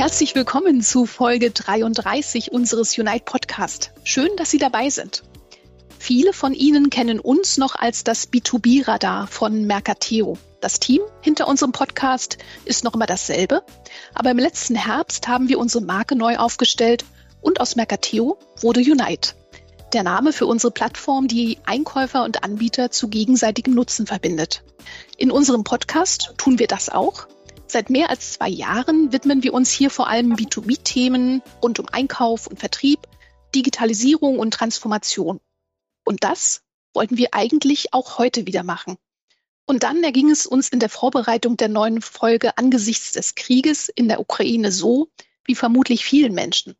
Herzlich willkommen zu Folge 33 unseres Unite Podcast. Schön, dass Sie dabei sind. Viele von Ihnen kennen uns noch als das B2B-Radar von Mercateo. Das Team hinter unserem Podcast ist noch immer dasselbe, aber im letzten Herbst haben wir unsere Marke neu aufgestellt und aus Mercateo wurde Unite. Der Name für unsere Plattform, die Einkäufer und Anbieter zu gegenseitigem Nutzen verbindet. In unserem Podcast tun wir das auch Seit mehr als zwei Jahren widmen wir uns hier vor allem B2B-Themen rund um Einkauf und Vertrieb, Digitalisierung und Transformation. Und das wollten wir eigentlich auch heute wieder machen. Und dann erging es uns in der Vorbereitung der neuen Folge angesichts des Krieges in der Ukraine so, wie vermutlich vielen Menschen.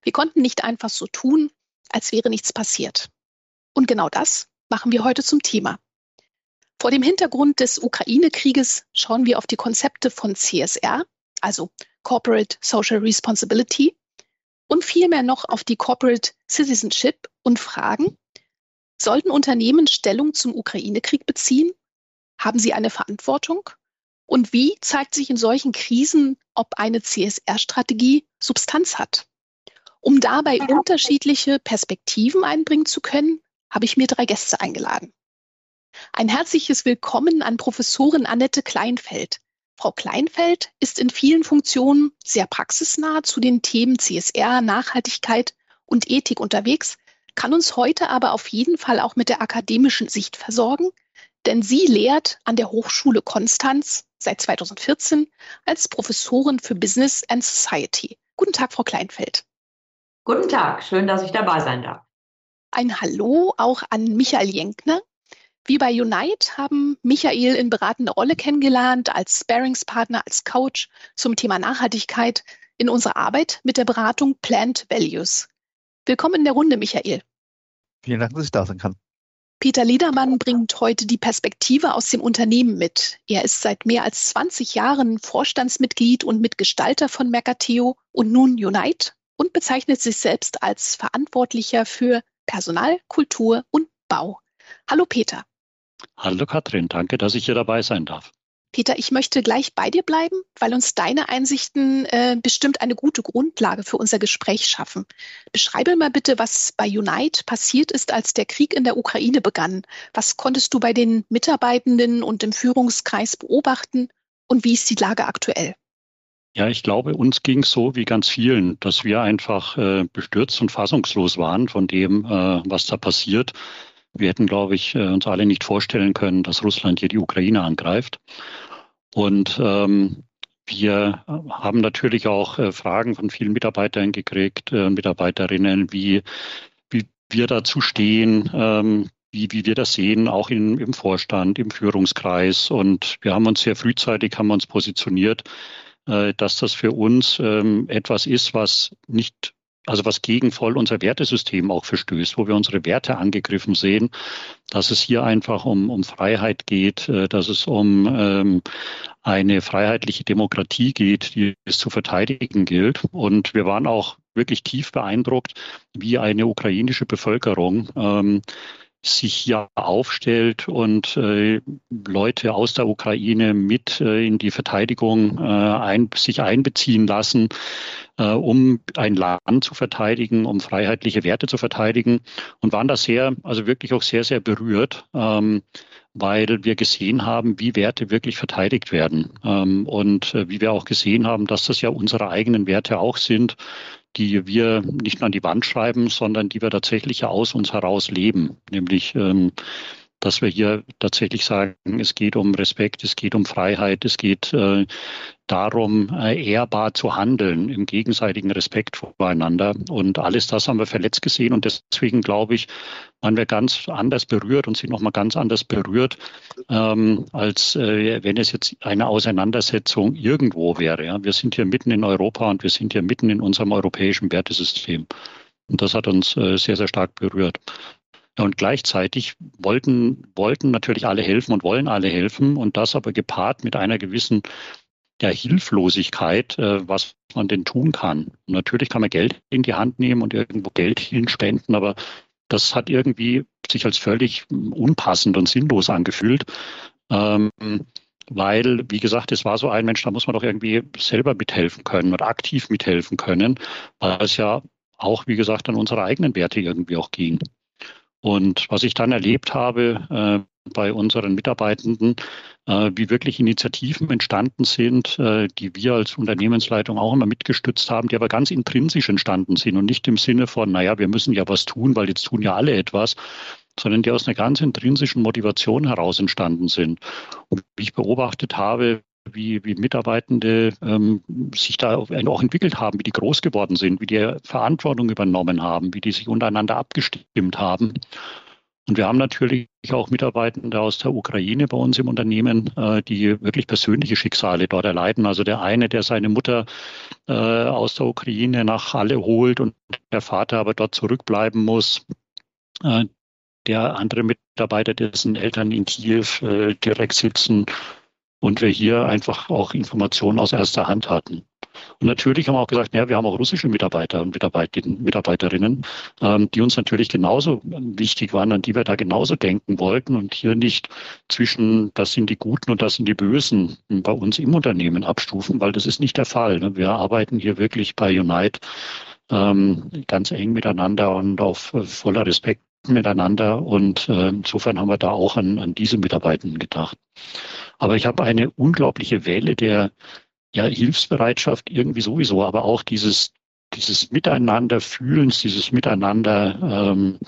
Wir konnten nicht einfach so tun, als wäre nichts passiert. Und genau das machen wir heute zum Thema. Vor dem Hintergrund des Ukraine-Krieges schauen wir auf die Konzepte von CSR, also Corporate Social Responsibility, und vielmehr noch auf die Corporate Citizenship und fragen, sollten Unternehmen Stellung zum Ukraine-Krieg beziehen? Haben sie eine Verantwortung? Und wie zeigt sich in solchen Krisen, ob eine CSR-Strategie Substanz hat? Um dabei unterschiedliche Perspektiven einbringen zu können, habe ich mir drei Gäste eingeladen. Ein herzliches Willkommen an Professorin Annette Kleinfeld. Frau Kleinfeld ist in vielen Funktionen sehr praxisnah zu den Themen CSR, Nachhaltigkeit und Ethik unterwegs, kann uns heute aber auf jeden Fall auch mit der akademischen Sicht versorgen, denn sie lehrt an der Hochschule Konstanz seit 2014 als Professorin für Business and Society. Guten Tag, Frau Kleinfeld. Guten Tag, schön, dass ich dabei sein darf. Ein Hallo auch an Michael Jenkner. Wie bei Unite haben Michael in beratender Rolle kennengelernt, als Sparingspartner, als Coach zum Thema Nachhaltigkeit in unserer Arbeit mit der Beratung Plant Values. Willkommen in der Runde, Michael. Vielen Dank, dass ich da sein kann. Peter Liedermann bringt heute die Perspektive aus dem Unternehmen mit. Er ist seit mehr als 20 Jahren Vorstandsmitglied und Mitgestalter von Mercateo und nun Unite und bezeichnet sich selbst als Verantwortlicher für Personal, Kultur und Bau. Hallo Peter. Hallo Katrin, danke, dass ich hier dabei sein darf. Peter, ich möchte gleich bei dir bleiben, weil uns deine Einsichten äh, bestimmt eine gute Grundlage für unser Gespräch schaffen. Beschreibe mal bitte, was bei Unite passiert ist, als der Krieg in der Ukraine begann. Was konntest du bei den Mitarbeitenden und im Führungskreis beobachten und wie ist die Lage aktuell? Ja, ich glaube, uns ging es so wie ganz vielen, dass wir einfach äh, bestürzt und fassungslos waren von dem, äh, was da passiert. Wir hätten, glaube ich, äh, uns alle nicht vorstellen können, dass Russland hier die Ukraine angreift. Und ähm, wir haben natürlich auch äh, Fragen von vielen Mitarbeitern gekriegt, äh, Mitarbeiterinnen, wie, wie wir dazu stehen, ähm, wie, wie wir das sehen, auch in, im Vorstand, im Führungskreis. Und wir haben uns sehr frühzeitig haben uns positioniert, äh, dass das für uns ähm, etwas ist, was nicht also was gegen voll unser Wertesystem auch verstößt, wo wir unsere Werte angegriffen sehen, dass es hier einfach um, um Freiheit geht, äh, dass es um ähm, eine freiheitliche Demokratie geht, die es zu verteidigen gilt. Und wir waren auch wirklich tief beeindruckt, wie eine ukrainische Bevölkerung ähm, sich hier aufstellt und äh, Leute aus der Ukraine mit äh, in die Verteidigung äh, ein, sich einbeziehen lassen, äh, um ein Land zu verteidigen, um freiheitliche Werte zu verteidigen und waren da sehr, also wirklich auch sehr, sehr berührt. Ähm, weil wir gesehen haben, wie Werte wirklich verteidigt werden ähm, und äh, wie wir auch gesehen haben, dass das ja unsere eigenen Werte auch sind, die wir nicht nur an die Wand schreiben, sondern die wir tatsächlich aus uns heraus leben, nämlich ähm, dass wir hier tatsächlich sagen, es geht um Respekt, es geht um Freiheit, es geht äh, darum, äh, ehrbar zu handeln, im gegenseitigen Respekt voreinander. Und alles das haben wir verletzt gesehen. Und deswegen glaube ich, waren wir ganz anders berührt und sind nochmal ganz anders berührt, ähm, als äh, wenn es jetzt eine Auseinandersetzung irgendwo wäre. Ja. Wir sind hier mitten in Europa und wir sind hier mitten in unserem europäischen Wertesystem. Und das hat uns äh, sehr, sehr stark berührt. Und gleichzeitig wollten, wollten natürlich alle helfen und wollen alle helfen und das aber gepaart mit einer gewissen der Hilflosigkeit, äh, was man denn tun kann. Und natürlich kann man Geld in die Hand nehmen und irgendwo Geld hinspenden, aber das hat irgendwie sich als völlig unpassend und sinnlos angefühlt. Ähm, weil, wie gesagt, es war so ein Mensch, da muss man doch irgendwie selber mithelfen können oder aktiv mithelfen können, weil es ja auch, wie gesagt, an unsere eigenen Werte irgendwie auch ging. Und was ich dann erlebt habe äh, bei unseren Mitarbeitenden, äh, wie wirklich Initiativen entstanden sind, äh, die wir als Unternehmensleitung auch immer mitgestützt haben, die aber ganz intrinsisch entstanden sind und nicht im Sinne von, naja, wir müssen ja was tun, weil jetzt tun ja alle etwas, sondern die aus einer ganz intrinsischen Motivation heraus entstanden sind. Und wie ich beobachtet habe, wie, wie Mitarbeitende ähm, sich da auch entwickelt haben, wie die groß geworden sind, wie die Verantwortung übernommen haben, wie die sich untereinander abgestimmt haben. Und wir haben natürlich auch Mitarbeitende aus der Ukraine bei uns im Unternehmen, äh, die wirklich persönliche Schicksale dort erleiden. Also der eine, der seine Mutter äh, aus der Ukraine nach Halle holt und der Vater aber dort zurückbleiben muss. Äh, der andere Mitarbeiter, dessen Eltern in Kiew äh, direkt sitzen und wir hier einfach auch Informationen aus erster Hand hatten. Und natürlich haben wir auch gesagt, ja, wir haben auch russische Mitarbeiter und Mitarbeiterinnen, ähm, die uns natürlich genauso wichtig waren, an die wir da genauso denken wollten und hier nicht zwischen, das sind die Guten und das sind die Bösen bei uns im Unternehmen abstufen, weil das ist nicht der Fall. Ne? Wir arbeiten hier wirklich bei Unite ähm, ganz eng miteinander und auf voller Respekt miteinander. Und äh, insofern haben wir da auch an, an diese Mitarbeitenden gedacht. Aber ich habe eine unglaubliche Welle der ja, Hilfsbereitschaft irgendwie sowieso, aber auch dieses, dieses Miteinander-Fühlens, dieses Miteinander ähm,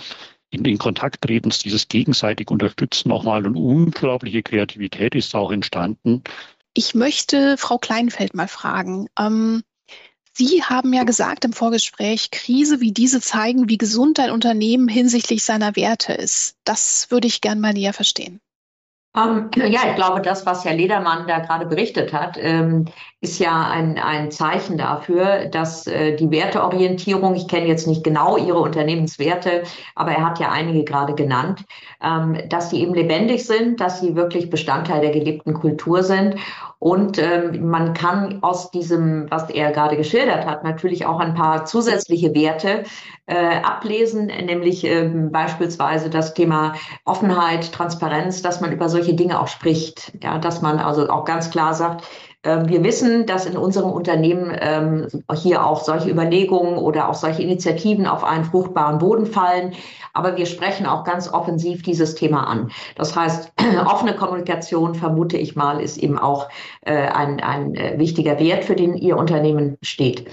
in den Kontakt tretens, dieses gegenseitig Unterstützen nochmal und unglaubliche Kreativität ist auch entstanden. Ich möchte Frau Kleinfeld mal fragen. Ähm, Sie haben ja gesagt im Vorgespräch, Krise wie diese zeigen, wie gesund ein Unternehmen hinsichtlich seiner Werte ist. Das würde ich gern mal näher verstehen. Ähm, ja, ich glaube, das, was Herr Ledermann da gerade berichtet hat, ähm, ist ja ein, ein Zeichen dafür, dass äh, die Werteorientierung, ich kenne jetzt nicht genau Ihre Unternehmenswerte, aber er hat ja einige gerade genannt, ähm, dass sie eben lebendig sind, dass sie wirklich Bestandteil der gelebten Kultur sind. Und ähm, man kann aus diesem, was er gerade geschildert hat, natürlich auch ein paar zusätzliche Werte äh, ablesen, nämlich ähm, beispielsweise das Thema Offenheit, Transparenz, dass man über solche Dinge auch spricht. Ja, dass man also auch ganz klar sagt, wir wissen, dass in unserem Unternehmen ähm, hier auch solche Überlegungen oder auch solche Initiativen auf einen fruchtbaren Boden fallen. Aber wir sprechen auch ganz offensiv dieses Thema an. Das heißt, offene Kommunikation, vermute ich mal, ist eben auch äh, ein, ein äh, wichtiger Wert, für den Ihr Unternehmen steht.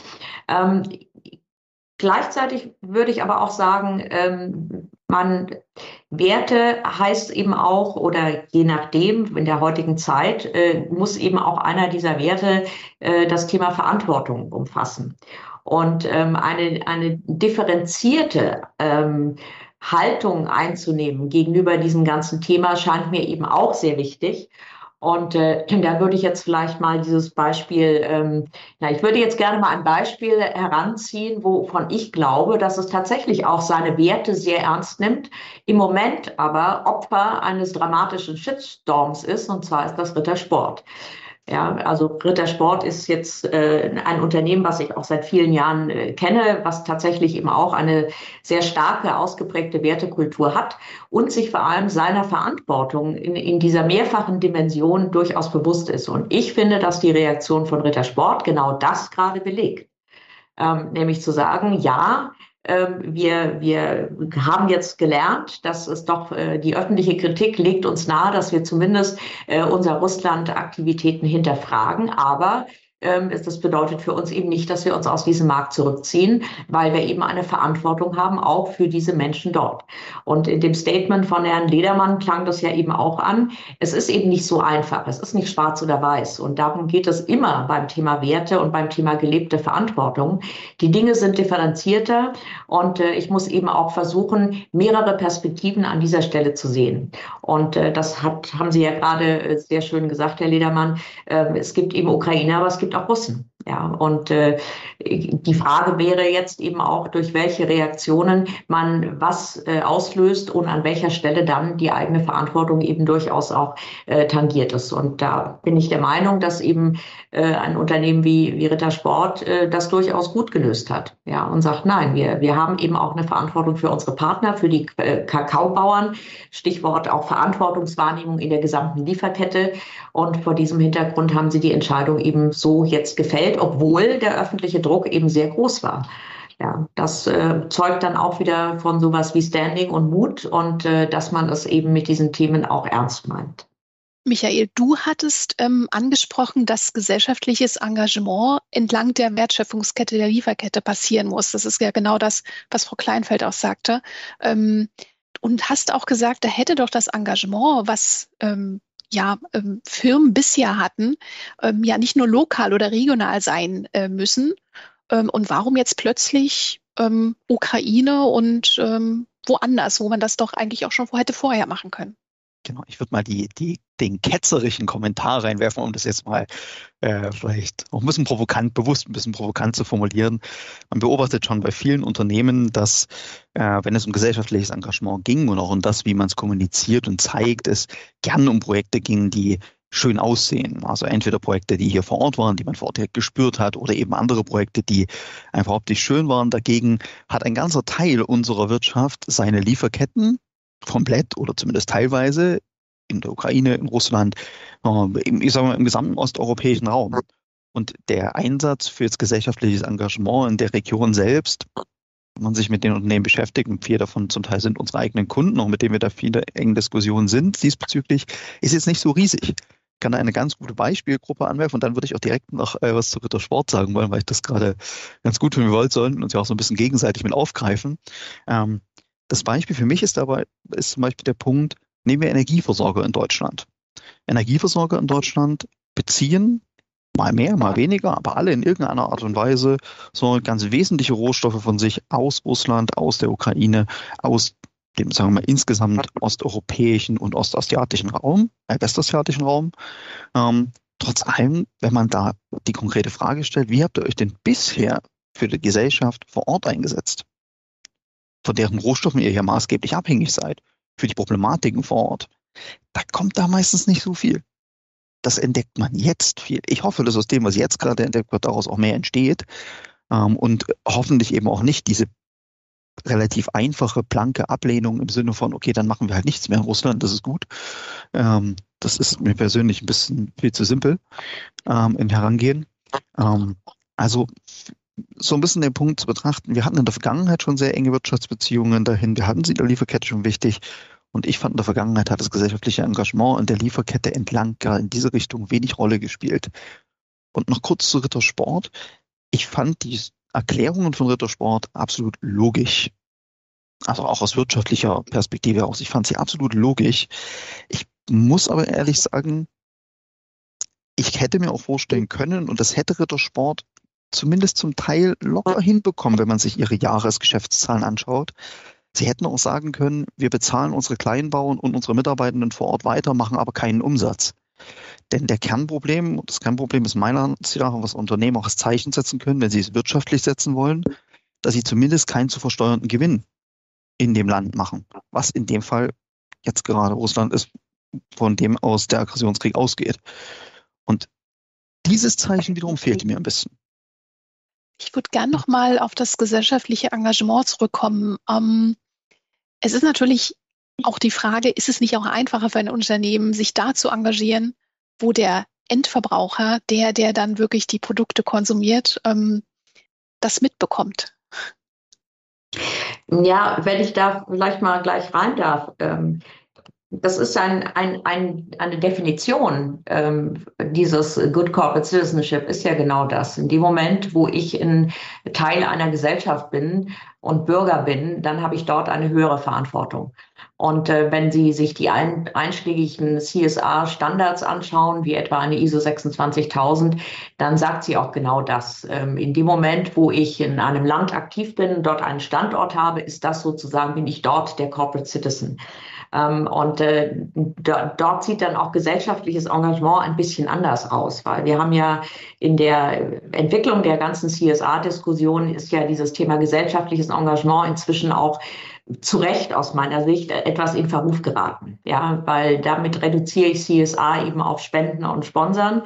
Ähm, gleichzeitig würde ich aber auch sagen, man Werte heißt eben auch, oder je nachdem, in der heutigen Zeit, äh, muss eben auch einer dieser Werte äh, das Thema Verantwortung umfassen. Und ähm, eine, eine differenzierte ähm, Haltung einzunehmen gegenüber diesem ganzen Thema scheint mir eben auch sehr wichtig. Und äh, da würde ich jetzt vielleicht mal dieses Beispiel, ähm, na, ich würde jetzt gerne mal ein Beispiel heranziehen, wovon ich glaube, dass es tatsächlich auch seine Werte sehr ernst nimmt, im Moment aber Opfer eines dramatischen Shitstorms ist, und zwar ist das Rittersport. Ja, also Rittersport ist jetzt äh, ein Unternehmen, was ich auch seit vielen Jahren äh, kenne, was tatsächlich eben auch eine sehr starke, ausgeprägte Wertekultur hat und sich vor allem seiner Verantwortung in, in dieser mehrfachen Dimension durchaus bewusst ist. Und ich finde, dass die Reaktion von Rittersport genau das gerade belegt. Ähm, nämlich zu sagen, ja, wir, wir haben jetzt gelernt, dass es doch äh, die öffentliche Kritik legt uns nahe, dass wir zumindest äh, unser Russland-Aktivitäten hinterfragen. Aber ähm, das bedeutet für uns eben nicht, dass wir uns aus diesem Markt zurückziehen, weil wir eben eine Verantwortung haben, auch für diese Menschen dort. Und in dem Statement von Herrn Ledermann klang das ja eben auch an. Es ist eben nicht so einfach. Es ist nicht schwarz oder weiß. Und darum geht es immer beim Thema Werte und beim Thema gelebte Verantwortung. Die Dinge sind differenzierter und äh, ich muss eben auch versuchen, mehrere Perspektiven an dieser Stelle zu sehen. Und äh, das hat, haben Sie ja gerade äh, sehr schön gesagt, Herr Ledermann. Ähm, es gibt eben Ukrainer, aber es gibt gibt auch Russen. Ja, und äh, die Frage wäre jetzt eben auch, durch welche Reaktionen man was äh, auslöst und an welcher Stelle dann die eigene Verantwortung eben durchaus auch äh, tangiert ist. Und da bin ich der Meinung, dass eben äh, ein Unternehmen wie, wie Ritter Sport äh, das durchaus gut gelöst hat. Ja, und sagt, nein, wir, wir haben eben auch eine Verantwortung für unsere Partner, für die äh, Kakaobauern. Stichwort auch Verantwortungswahrnehmung in der gesamten Lieferkette. Und vor diesem Hintergrund haben sie die Entscheidung eben so jetzt gefällt, obwohl der öffentliche Druck eben sehr groß war. Ja, das äh, zeugt dann auch wieder von sowas wie Standing und Mut und äh, dass man es eben mit diesen Themen auch ernst meint. Michael, du hattest ähm, angesprochen, dass gesellschaftliches Engagement entlang der Wertschöpfungskette der Lieferkette passieren muss. Das ist ja genau das, was Frau Kleinfeld auch sagte. Ähm, und hast auch gesagt, da hätte doch das Engagement, was ähm, ja, ähm, Firmen bisher hatten, ähm, ja nicht nur lokal oder regional sein äh, müssen. Ähm, und warum jetzt plötzlich ähm, Ukraine und ähm, woanders, wo man das doch eigentlich auch schon hätte vorher machen können? Genau, ich würde mal die, die, den ketzerischen Kommentar reinwerfen, um das jetzt mal äh, vielleicht auch ein bisschen provokant, bewusst ein bisschen provokant zu formulieren. Man beobachtet schon bei vielen Unternehmen, dass äh, wenn es um gesellschaftliches Engagement ging und auch um das, wie man es kommuniziert und zeigt, es gern um Projekte ging, die schön aussehen. Also entweder Projekte, die hier vor Ort waren, die man vor Ort gespürt hat, oder eben andere Projekte, die einfach optisch schön waren. Dagegen hat ein ganzer Teil unserer Wirtschaft seine Lieferketten komplett oder zumindest teilweise in der Ukraine, in Russland, äh, im, ich sag mal, im gesamten osteuropäischen Raum. Und der Einsatz für das gesellschaftliches Engagement in der Region selbst, wenn man sich mit den Unternehmen beschäftigt, und viele davon zum Teil sind unsere eigenen Kunden, auch mit denen wir da viele enge Diskussionen sind diesbezüglich, ist jetzt nicht so riesig. Ich kann eine ganz gute Beispielgruppe anwerfen und dann würde ich auch direkt noch äh, was zu Ritter Sport sagen wollen, weil ich das gerade ganz gut finde. Wir wollen sollten uns ja auch so ein bisschen gegenseitig mit aufgreifen. Ähm, das Beispiel für mich ist dabei, ist zum Beispiel der Punkt, nehmen wir Energieversorger in Deutschland. Energieversorger in Deutschland beziehen mal mehr, mal weniger, aber alle in irgendeiner Art und Weise so ganz wesentliche Rohstoffe von sich aus Russland, aus der Ukraine, aus dem, sagen wir mal, insgesamt osteuropäischen und ostasiatischen Raum, äh, westasiatischen Raum. Ähm, trotz allem, wenn man da die konkrete Frage stellt, wie habt ihr euch denn bisher für die Gesellschaft vor Ort eingesetzt? Von deren Rohstoffen ihr ja maßgeblich abhängig seid, für die Problematiken vor Ort, da kommt da meistens nicht so viel. Das entdeckt man jetzt viel. Ich hoffe, dass aus dem, was jetzt gerade entdeckt wird, daraus auch mehr entsteht ähm, und hoffentlich eben auch nicht diese relativ einfache, blanke Ablehnung im Sinne von, okay, dann machen wir halt nichts mehr in Russland, das ist gut. Ähm, das ist mir persönlich ein bisschen viel zu simpel ähm, im Herangehen. Ähm, also so ein bisschen den Punkt zu betrachten. Wir hatten in der Vergangenheit schon sehr enge Wirtschaftsbeziehungen dahin. Wir hatten sie in der Lieferkette schon wichtig. Und ich fand, in der Vergangenheit hat das gesellschaftliche Engagement in der Lieferkette entlang gar in diese Richtung wenig Rolle gespielt. Und noch kurz zu Rittersport. Ich fand die Erklärungen von Rittersport absolut logisch. Also auch aus wirtschaftlicher Perspektive aus. Ich fand sie absolut logisch. Ich muss aber ehrlich sagen, ich hätte mir auch vorstellen können, und das hätte Rittersport zumindest zum Teil locker hinbekommen, wenn man sich ihre Jahresgeschäftszahlen anschaut. Sie hätten auch sagen können, wir bezahlen unsere Kleinbauern und unsere Mitarbeitenden vor Ort weiter, machen aber keinen Umsatz. Denn der Kernproblem, das Kernproblem ist meiner Ansicht nach, was Unternehmen auch als Zeichen setzen können, wenn sie es wirtschaftlich setzen wollen, dass sie zumindest keinen zu versteuernden Gewinn in dem Land machen. Was in dem Fall jetzt gerade Russland ist, von dem aus der Aggressionskrieg ausgeht. Und dieses Zeichen wiederum fehlte mir ein bisschen. Ich würde gern noch mal auf das gesellschaftliche Engagement zurückkommen. Ähm, es ist natürlich auch die Frage, ist es nicht auch einfacher für ein Unternehmen, sich da zu engagieren, wo der Endverbraucher, der, der dann wirklich die Produkte konsumiert, ähm, das mitbekommt? Ja, wenn ich da vielleicht mal gleich rein darf. Ähm, das ist ein, ein, ein, eine Definition ähm, dieses Good Corporate Citizenship, ist ja genau das. In dem Moment, wo ich in Teil einer Gesellschaft bin und Bürger bin, dann habe ich dort eine höhere Verantwortung. Und äh, wenn Sie sich die ein, einschlägigen CSA-Standards anschauen, wie etwa eine ISO 26000, dann sagt sie auch genau das. Ähm, in dem Moment, wo ich in einem Land aktiv bin, dort einen Standort habe, ist das sozusagen, bin ich dort der Corporate Citizen. Ähm, und äh, dort sieht dann auch gesellschaftliches Engagement ein bisschen anders aus, weil wir haben ja in der Entwicklung der ganzen CSA-Diskussion ist ja dieses Thema gesellschaftliches Engagement inzwischen auch zu Recht aus meiner Sicht etwas in Verruf geraten. Ja, weil damit reduziere ich CSA eben auf Spenden und Sponsern.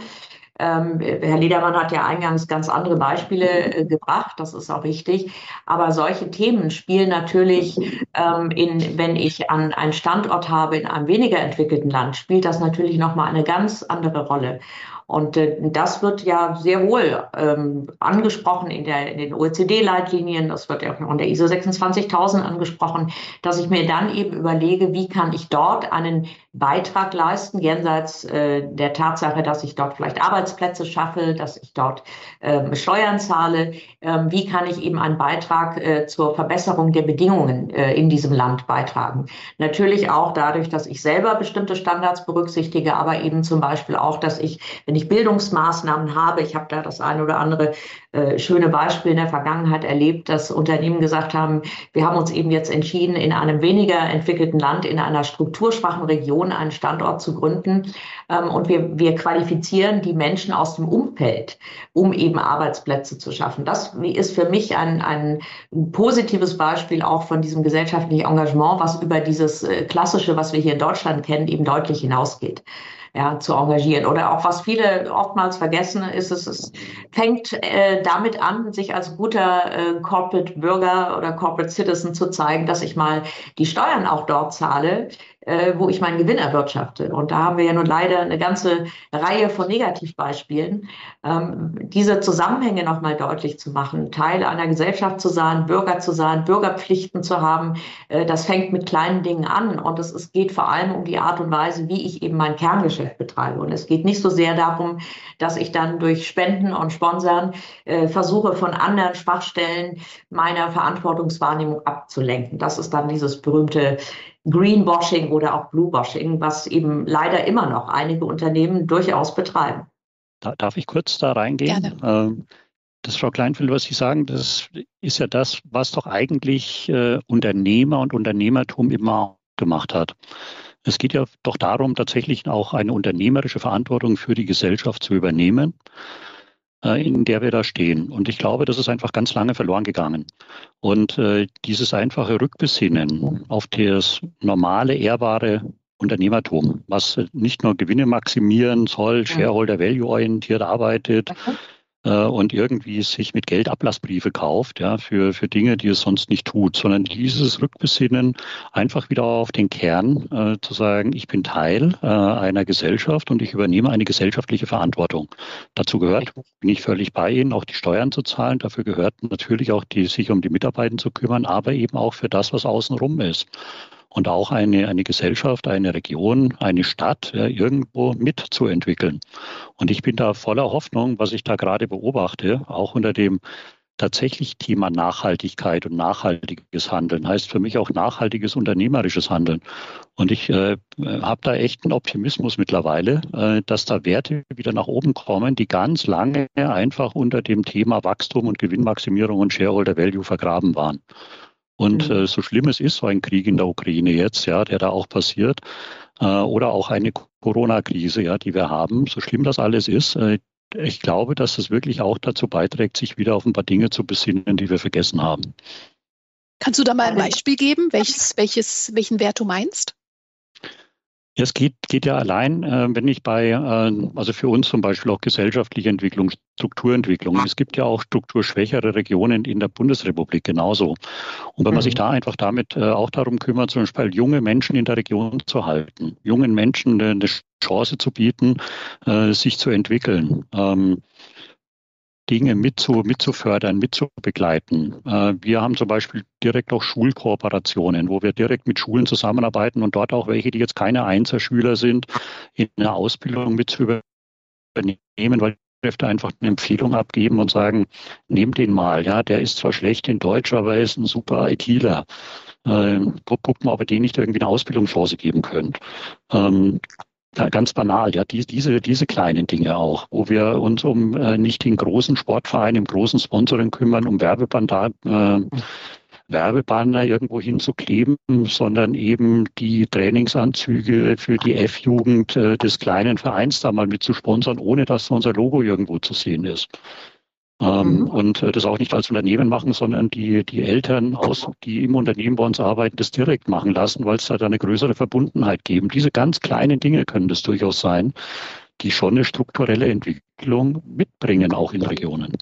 Ähm, Herr Ledermann hat ja eingangs ganz andere Beispiele äh, gebracht, das ist auch richtig. Aber solche Themen spielen natürlich, ähm, in, wenn ich an einen Standort habe in einem weniger entwickelten Land, spielt das natürlich nochmal eine ganz andere Rolle. Und äh, das wird ja sehr wohl ähm, angesprochen in, der, in den OECD-Leitlinien, das wird ja auch in der ISO 26000 angesprochen, dass ich mir dann eben überlege, wie kann ich dort einen Beitrag leisten, jenseits äh, der Tatsache, dass ich dort vielleicht Arbeitsplätze schaffe, dass ich dort äh, Steuern zahle, äh, wie kann ich eben einen Beitrag äh, zur Verbesserung der Bedingungen äh, in diesem Land beitragen. Natürlich auch dadurch, dass ich selber bestimmte Standards berücksichtige, aber eben zum Beispiel auch, dass ich, wenn ich Bildungsmaßnahmen habe, ich habe da das eine oder andere äh, schöne Beispiel in der Vergangenheit erlebt, dass Unternehmen gesagt haben, wir haben uns eben jetzt entschieden, in einem weniger entwickelten Land, in einer strukturschwachen Region einen Standort zu gründen. Ähm, und wir, wir qualifizieren die Menschen aus dem Umfeld, um eben Arbeitsplätze zu schaffen. Das ist für mich ein, ein positives Beispiel auch von diesem gesellschaftlichen Engagement, was über dieses äh, klassische, was wir hier in Deutschland kennen, eben deutlich hinausgeht ja, zu engagieren. Oder auch was viele oftmals vergessen, ist, es, es fängt äh, damit an, sich als guter äh, Corporate Bürger oder Corporate Citizen zu zeigen, dass ich mal die Steuern auch dort zahle, äh, wo ich meinen Gewinn erwirtschafte. Und da haben wir ja nun leider eine ganze Reihe von Negativbeispielen. Ähm, diese Zusammenhänge nochmal deutlich zu machen, Teil einer Gesellschaft zu sein, Bürger zu sein, Bürgerpflichten zu haben, äh, das fängt mit kleinen Dingen an. Und es, es geht vor allem um die Art und Weise, wie ich eben mein Kerngeschäft betreibe. Und es geht nicht so sehr darum, dass ich dann durch Spenden und Sponsern äh, versuche, von anderen Schwachstellen meiner Verantwortungswahrnehmung abzulenken. Das ist dann dieses berühmte Greenwashing oder auch Bluewashing, was eben leider immer noch einige Unternehmen durchaus betreiben. darf ich kurz da reingehen? Gerne. Ähm, das Frau Kleinfeld, was Sie sagen, das ist ja das, was doch eigentlich äh, Unternehmer und Unternehmertum immer gemacht hat. Es geht ja doch darum, tatsächlich auch eine unternehmerische Verantwortung für die Gesellschaft zu übernehmen. Äh, in der wir da stehen. Und ich glaube, das ist einfach ganz lange verloren gegangen. Und äh, dieses einfache Rückbesinnen auf das normale, ehrbare Unternehmertum, was nicht nur Gewinne maximieren soll, Shareholder Value orientiert arbeitet, äh, und irgendwie sich mit Geld Ablassbriefe kauft, ja, für, für Dinge, die es sonst nicht tut, sondern dieses Rückbesinnen einfach wieder auf den Kern äh, zu sagen, ich bin Teil äh, einer Gesellschaft und ich übernehme eine gesellschaftliche Verantwortung. Dazu gehört, bin ich völlig bei Ihnen, auch die Steuern zu zahlen. Dafür gehört natürlich auch die, sich um die Mitarbeiter zu kümmern, aber eben auch für das, was außenrum ist und auch eine, eine Gesellschaft, eine Region, eine Stadt ja, irgendwo mitzuentwickeln. Und ich bin da voller Hoffnung, was ich da gerade beobachte, auch unter dem tatsächlich Thema Nachhaltigkeit und nachhaltiges Handeln heißt für mich auch nachhaltiges unternehmerisches Handeln. Und ich äh, habe da echt einen Optimismus mittlerweile, äh, dass da Werte wieder nach oben kommen, die ganz lange einfach unter dem Thema Wachstum und Gewinnmaximierung und Shareholder Value vergraben waren. Und mhm. äh, so schlimm es ist, so ein Krieg in der Ukraine jetzt, ja, der da auch passiert, äh, oder auch eine Corona-Krise, ja, die wir haben, so schlimm das alles ist, äh, ich glaube, dass es wirklich auch dazu beiträgt, sich wieder auf ein paar Dinge zu besinnen, die wir vergessen haben. Kannst du da mal ein Beispiel geben, welches, welches, welchen Wert du meinst? Es geht, geht ja allein, äh, wenn ich bei, äh, also für uns zum Beispiel auch gesellschaftliche Entwicklung, Strukturentwicklung. Es gibt ja auch strukturschwächere Regionen in der Bundesrepublik genauso. Und wenn man mhm. sich da einfach damit äh, auch darum kümmert, zum Beispiel junge Menschen in der Region zu halten, jungen Menschen eine Chance zu bieten, äh, sich zu entwickeln. Ähm, Dinge mitzu, mitzufördern, mitzubegleiten. Äh, wir haben zum Beispiel direkt auch Schulkooperationen, wo wir direkt mit Schulen zusammenarbeiten und dort auch welche, die jetzt keine Einzelschüler sind, in eine Ausbildung mit zu übernehmen, weil Kräfte einfach eine Empfehlung abgeben und sagen, nehmt den mal, ja, der ist zwar schlecht in Deutsch, aber er ist ein super ITler. Ähm, mal, ob ihr den nicht irgendwie eine Ausbildungschance geben könnt. Ähm, ganz banal, ja, die, diese, diese kleinen Dinge auch, wo wir uns um äh, nicht den großen Sportverein, im großen Sponsoring kümmern, um Werbebandal, äh, Werbebanner irgendwo hinzukleben, sondern eben die Trainingsanzüge für die F-Jugend äh, des kleinen Vereins da mal mit zu sponsern, ohne dass unser Logo irgendwo zu sehen ist. Ähm, mhm. Und äh, das auch nicht als Unternehmen machen, sondern die, die Eltern, aus, die im Unternehmen bei uns arbeiten, das direkt machen lassen, weil es da eine größere Verbundenheit geben. Diese ganz kleinen Dinge können das durchaus sein, die schon eine strukturelle Entwicklung mitbringen, auch in Regionen.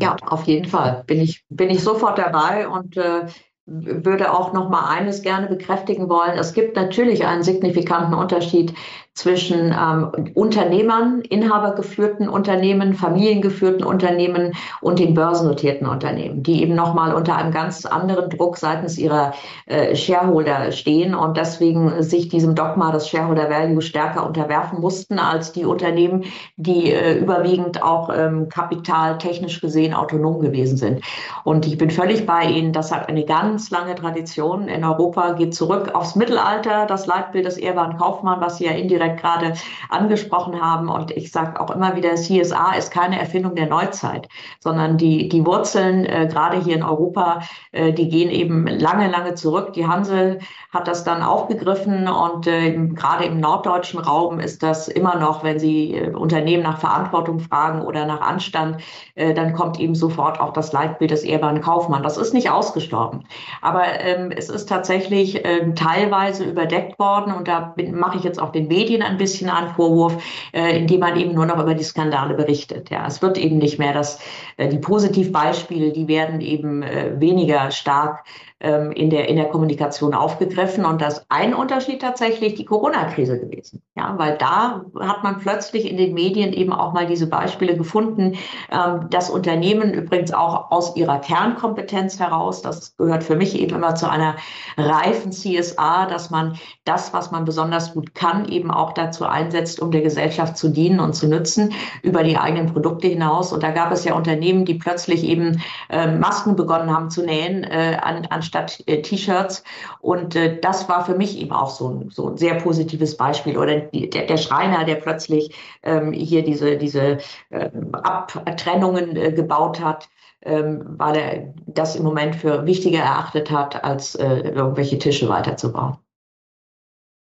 Ja, auf jeden Fall bin ich, bin ich sofort dabei und äh, würde auch noch mal eines gerne bekräftigen wollen. Es gibt natürlich einen signifikanten Unterschied zwischen ähm, Unternehmern, inhabergeführten Unternehmen, familiengeführten Unternehmen und den börsennotierten Unternehmen, die eben nochmal unter einem ganz anderen Druck seitens ihrer äh, Shareholder stehen und deswegen sich diesem Dogma des Shareholder Value stärker unterwerfen mussten als die Unternehmen, die äh, überwiegend auch ähm, kapitaltechnisch gesehen autonom gewesen sind. Und ich bin völlig bei Ihnen, das hat eine ganz lange Tradition in Europa, geht zurück aufs Mittelalter, das Leitbild des ehrbaren Kaufmann, was Sie ja indirekt direkt gerade angesprochen haben. Und ich sage auch immer wieder, CSA ist keine Erfindung der Neuzeit, sondern die, die Wurzeln, äh, gerade hier in Europa, äh, die gehen eben lange, lange zurück. Die Hansel hat das dann aufgegriffen und äh, gerade im norddeutschen Raum ist das immer noch, wenn Sie äh, Unternehmen nach Verantwortung fragen oder nach Anstand, äh, dann kommt eben sofort auch das Leitbild des ehrbaren Kaufmann. Das ist nicht ausgestorben, aber ähm, es ist tatsächlich äh, teilweise überdeckt worden und da mache ich jetzt auch den Medien ein bisschen einen Vorwurf, äh, indem man eben nur noch über die Skandale berichtet. Ja, es wird eben nicht mehr das, äh, die Positivbeispiele, die werden eben äh, weniger stark ähm, in, der, in der Kommunikation aufgegriffen. Und das ein Unterschied tatsächlich die Corona-Krise gewesen. Ja, weil da hat man plötzlich in den Medien eben auch mal diese Beispiele gefunden, ähm, dass Unternehmen übrigens auch aus ihrer Kernkompetenz heraus, das gehört für mich eben immer zu einer reifen CSA, dass man das, was man besonders gut kann, eben auch dazu einsetzt, um der Gesellschaft zu dienen und zu nützen über die eigenen Produkte hinaus. Und da gab es ja Unternehmen, die plötzlich eben äh, Masken begonnen haben zu nähen, äh, an, anstatt statt äh, T-Shirts. Und äh, das war für mich eben auch so ein, so ein sehr positives Beispiel. Oder die, der, der, Schreiner, der plötzlich ähm, hier diese, diese ähm, Abtrennungen äh, gebaut hat. Ähm, weil er das im Moment für wichtiger erachtet hat, als äh, irgendwelche Tische weiterzubauen.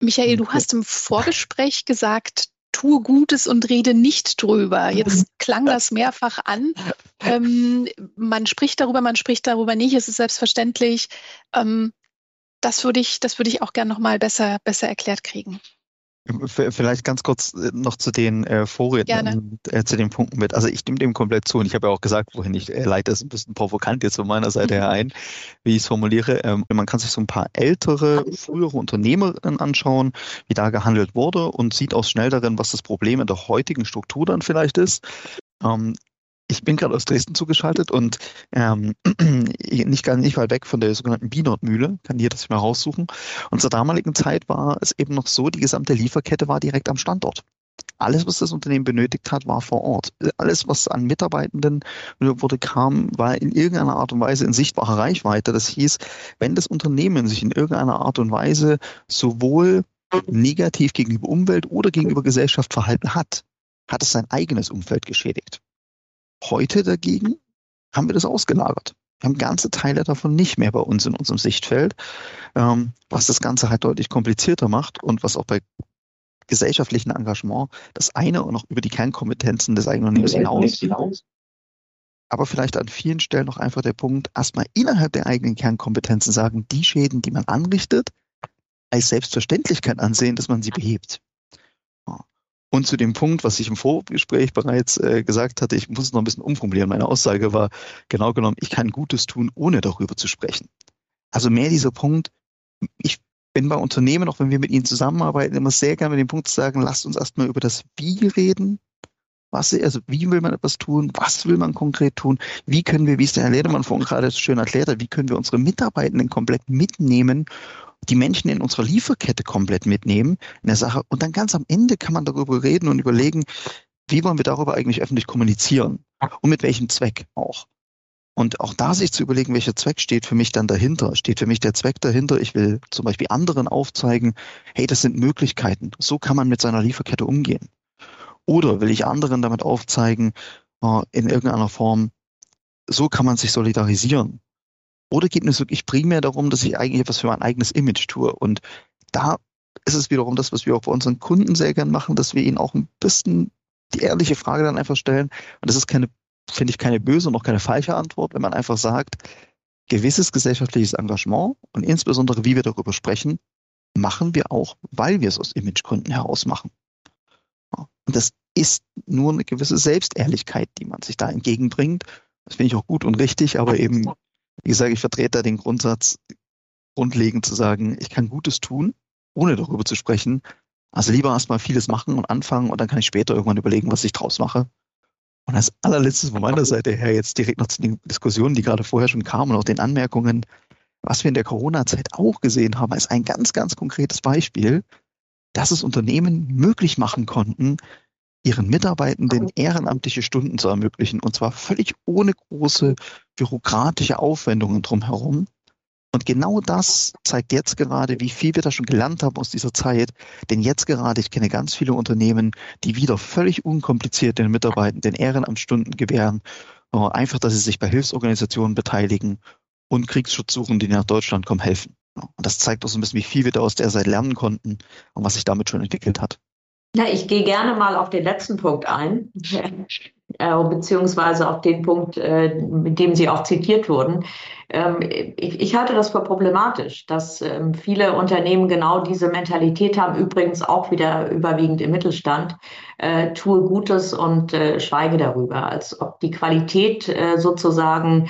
Michael, du hast im Vorgespräch gesagt, tue Gutes und rede nicht drüber. Jetzt klang das mehrfach an. Ähm, man spricht darüber, man spricht darüber nicht. Es ist selbstverständlich. Ähm, das würde ich, das würde ich auch gerne noch besser, besser erklärt kriegen. Vielleicht ganz kurz äh, noch zu den äh, Vorrednern, äh, zu den Punkten mit. Also ich nehme dem komplett zu und ich habe ja auch gesagt, wohin ich äh, leite, ist ein bisschen provokant jetzt von meiner Seite her ein, wie ich es formuliere. Ähm, man kann sich so ein paar ältere, frühere Unternehmerinnen anschauen, wie da gehandelt wurde und sieht auch schnell darin, was das Problem in der heutigen Struktur dann vielleicht ist. Ähm, ich bin gerade aus Dresden zugeschaltet und ähm, nicht gar nicht weit weg von der sogenannten Binot-Mühle, kann hier das mal raussuchen. Und zur damaligen Zeit war es eben noch so, die gesamte Lieferkette war direkt am Standort. Alles, was das Unternehmen benötigt hat, war vor Ort. Alles, was an Mitarbeitenden wurde, kam, war in irgendeiner Art und Weise in sichtbarer Reichweite. Das hieß, wenn das Unternehmen sich in irgendeiner Art und Weise sowohl negativ gegenüber Umwelt oder gegenüber Gesellschaft verhalten hat, hat es sein eigenes Umfeld geschädigt. Heute dagegen haben wir das ausgelagert. Wir haben ganze Teile davon nicht mehr bei uns in unserem Sichtfeld, ähm, was das Ganze halt deutlich komplizierter macht und was auch bei gesellschaftlichen Engagement das eine und auch über die Kernkompetenzen des eigenen Unternehmens hinaus. Aber vielleicht an vielen Stellen noch einfach der Punkt, erstmal innerhalb der eigenen Kernkompetenzen sagen, die Schäden, die man anrichtet, als Selbstverständlichkeit ansehen, dass man sie behebt. Und zu dem Punkt, was ich im Vorgespräch bereits äh, gesagt hatte, ich muss es noch ein bisschen umformulieren. Meine Aussage war genau genommen, ich kann Gutes tun, ohne darüber zu sprechen. Also mehr dieser Punkt, ich bin bei Unternehmen, auch wenn wir mit ihnen zusammenarbeiten, immer sehr gerne mit dem Punkt zu sagen, lasst uns erstmal über das Wie reden. Was, also wie will man etwas tun? Was will man konkret tun? Wie können wir, wie es der Herr Ledermann vorhin gerade schön erklärt hat, wie können wir unsere Mitarbeitenden komplett mitnehmen die Menschen in unserer Lieferkette komplett mitnehmen in der Sache. Und dann ganz am Ende kann man darüber reden und überlegen, wie wollen wir darüber eigentlich öffentlich kommunizieren und mit welchem Zweck auch. Und auch da sich zu überlegen, welcher Zweck steht für mich dann dahinter. Steht für mich der Zweck dahinter, ich will zum Beispiel anderen aufzeigen, hey, das sind Möglichkeiten. So kann man mit seiner Lieferkette umgehen. Oder will ich anderen damit aufzeigen, äh, in irgendeiner Form, so kann man sich solidarisieren. Oder geht es wirklich primär darum, dass ich eigentlich etwas für mein eigenes Image tue? Und da ist es wiederum das, was wir auch bei unseren Kunden sehr gern machen, dass wir ihnen auch ein bisschen die ehrliche Frage dann einfach stellen. Und das ist keine, finde ich, keine böse und noch keine falsche Antwort, wenn man einfach sagt, gewisses gesellschaftliches Engagement und insbesondere, wie wir darüber sprechen, machen wir auch, weil wir es aus Imagegründen heraus machen. Und das ist nur eine gewisse Selbstehrlichkeit, die man sich da entgegenbringt. Das finde ich auch gut und richtig, aber eben, wie gesagt, ich vertrete da den Grundsatz, grundlegend zu sagen, ich kann Gutes tun, ohne darüber zu sprechen. Also lieber erstmal vieles machen und anfangen und dann kann ich später irgendwann überlegen, was ich draus mache. Und als allerletztes von meiner Seite her jetzt direkt noch zu den Diskussionen, die gerade vorher schon kamen und auch den Anmerkungen, was wir in der Corona-Zeit auch gesehen haben, ist ein ganz, ganz konkretes Beispiel, dass es Unternehmen möglich machen konnten, ihren Mitarbeitenden ehrenamtliche Stunden zu ermöglichen. Und zwar völlig ohne große bürokratische Aufwendungen drumherum. Und genau das zeigt jetzt gerade, wie viel wir da schon gelernt haben aus dieser Zeit. Denn jetzt gerade, ich kenne ganz viele Unternehmen, die wieder völlig unkompliziert den Mitarbeitenden Ehrenamtsstunden gewähren. Einfach, dass sie sich bei Hilfsorganisationen beteiligen und Kriegsschutzsuchenden, die nach Deutschland kommen, helfen. Und das zeigt auch so ein bisschen, wie viel wir da aus der Zeit lernen konnten und was sich damit schon entwickelt hat. Ja, ich gehe gerne mal auf den letzten Punkt ein, äh, beziehungsweise auf den Punkt, äh, mit dem Sie auch zitiert wurden. Ähm, ich, halte das für problematisch, dass ähm, viele Unternehmen genau diese Mentalität haben, übrigens auch wieder überwiegend im Mittelstand, äh, tue Gutes und äh, schweige darüber, als ob die Qualität äh, sozusagen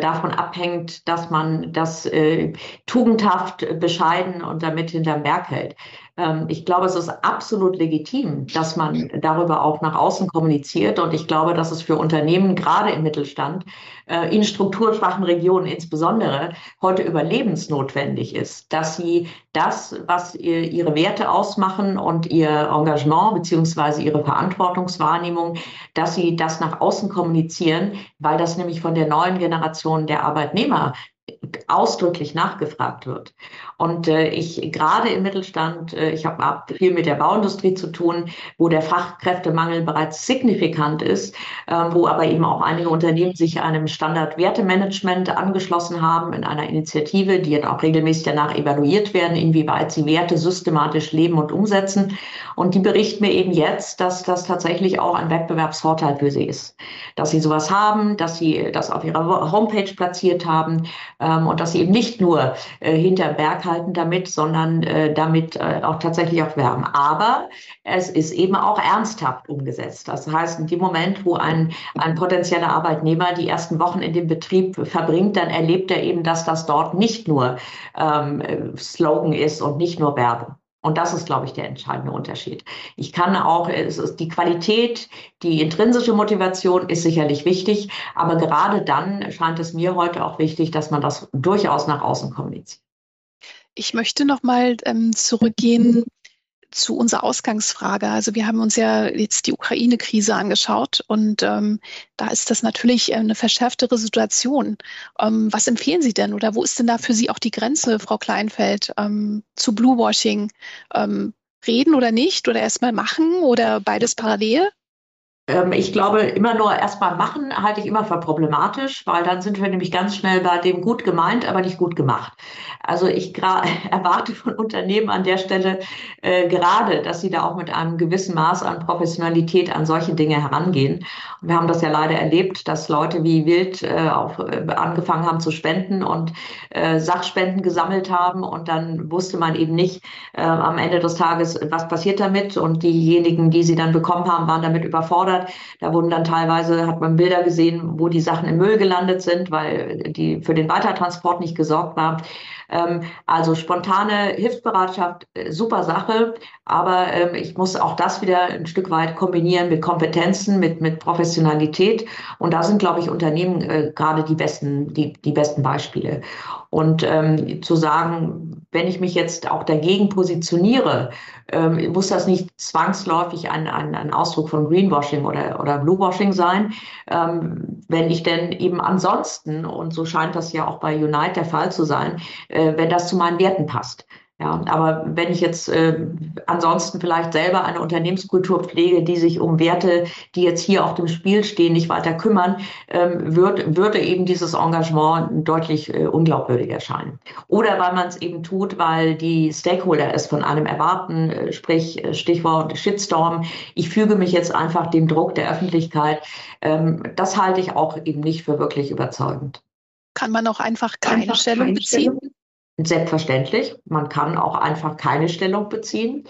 davon abhängt, dass man das tugendhaft, bescheiden und damit hinterm Berg hält. Ähm, ich glaube, es ist absolut legitim, dass man darüber auch nach außen kommuniziert. Und ich glaube, dass es für Unternehmen, gerade im Mittelstand, in strukturschwachen Regionen insbesondere, heute überlebensnotwendig ist, dass sie das, was ihre Werte ausmachen und ihr Engagement beziehungsweise ihre Verantwortungswahrnehmung, dass sie das nach außen kommunizieren, weil das nämlich von der neuen Generation der Arbeitnehmer ausdrücklich nachgefragt wird. Und äh, ich gerade im Mittelstand, äh, ich habe viel mit der Bauindustrie zu tun, wo der Fachkräftemangel bereits signifikant ist, äh, wo aber eben auch einige Unternehmen sich einem Standardwertemanagement angeschlossen haben in einer Initiative, die jetzt auch regelmäßig danach evaluiert werden, inwieweit sie Werte systematisch leben und umsetzen. Und die berichten mir eben jetzt, dass das tatsächlich auch ein Wettbewerbsvorteil für sie ist, dass sie sowas haben, dass sie das auf ihrer Homepage platziert haben ähm, und dass sie eben nicht nur äh, hinter Berg halten damit, sondern äh, damit äh, auch tatsächlich auch werben. Aber es ist eben auch ernsthaft umgesetzt. Das heißt, in dem Moment, wo ein, ein potenzieller Arbeitnehmer die ersten Wochen in dem Betrieb verbringt, dann erlebt er eben, dass das dort nicht nur ähm, Slogan ist und nicht nur Werbung. Und das ist, glaube ich, der entscheidende Unterschied. Ich kann auch, die Qualität, die intrinsische Motivation ist sicherlich wichtig, aber gerade dann scheint es mir heute auch wichtig, dass man das durchaus nach außen kommuniziert. Ich möchte noch mal ähm, zurückgehen zu unserer Ausgangsfrage. Also wir haben uns ja jetzt die Ukraine-Krise angeschaut und ähm, da ist das natürlich äh, eine verschärftere Situation. Ähm, was empfehlen Sie denn oder wo ist denn da für Sie auch die Grenze, Frau Kleinfeld, ähm, zu Bluewashing? Ähm, reden oder nicht oder erstmal machen oder beides parallel? Ähm, ich glaube, immer nur erstmal machen halte ich immer für problematisch, weil dann sind wir nämlich ganz schnell bei dem gut gemeint, aber nicht gut gemacht. Also ich erwarte von Unternehmen an der Stelle äh, gerade, dass sie da auch mit einem gewissen Maß an Professionalität an solche Dinge herangehen. Und wir haben das ja leider erlebt, dass Leute wie wild äh, auch äh, angefangen haben zu spenden und äh, Sachspenden gesammelt haben und dann wusste man eben nicht äh, am Ende des Tages, was passiert damit und diejenigen, die sie dann bekommen haben, waren damit überfordert. Da wurden dann teilweise, hat man Bilder gesehen, wo die Sachen im Müll gelandet sind, weil die für den Weitertransport nicht gesorgt war. Ähm, also spontane Hilfsbereitschaft, äh, super Sache, aber ähm, ich muss auch das wieder ein Stück weit kombinieren mit Kompetenzen, mit, mit Professionalität. Und da sind, glaube ich, Unternehmen äh, gerade die besten, die, die besten Beispiele. Und ähm, zu sagen, wenn ich mich jetzt auch dagegen positioniere, ähm, muss das nicht zwangsläufig ein, ein, ein Ausdruck von Greenwashing oder, oder Bluewashing sein. Ähm, wenn ich denn eben ansonsten, und so scheint das ja auch bei Unite der Fall zu sein, äh, wenn das zu meinen Werten passt. Ja, aber wenn ich jetzt äh, ansonsten vielleicht selber eine Unternehmenskultur pflege, die sich um Werte, die jetzt hier auf dem Spiel stehen, nicht weiter kümmern, ähm, wird, würde eben dieses Engagement deutlich äh, unglaubwürdig erscheinen. Oder weil man es eben tut, weil die Stakeholder es von einem erwarten, äh, sprich äh, Stichwort Shitstorm. Ich füge mich jetzt einfach dem Druck der Öffentlichkeit. Ähm, das halte ich auch eben nicht für wirklich überzeugend. Kann man auch einfach keine einfach Stellung keine beziehen? Stellung? Selbstverständlich, man kann auch einfach keine Stellung beziehen.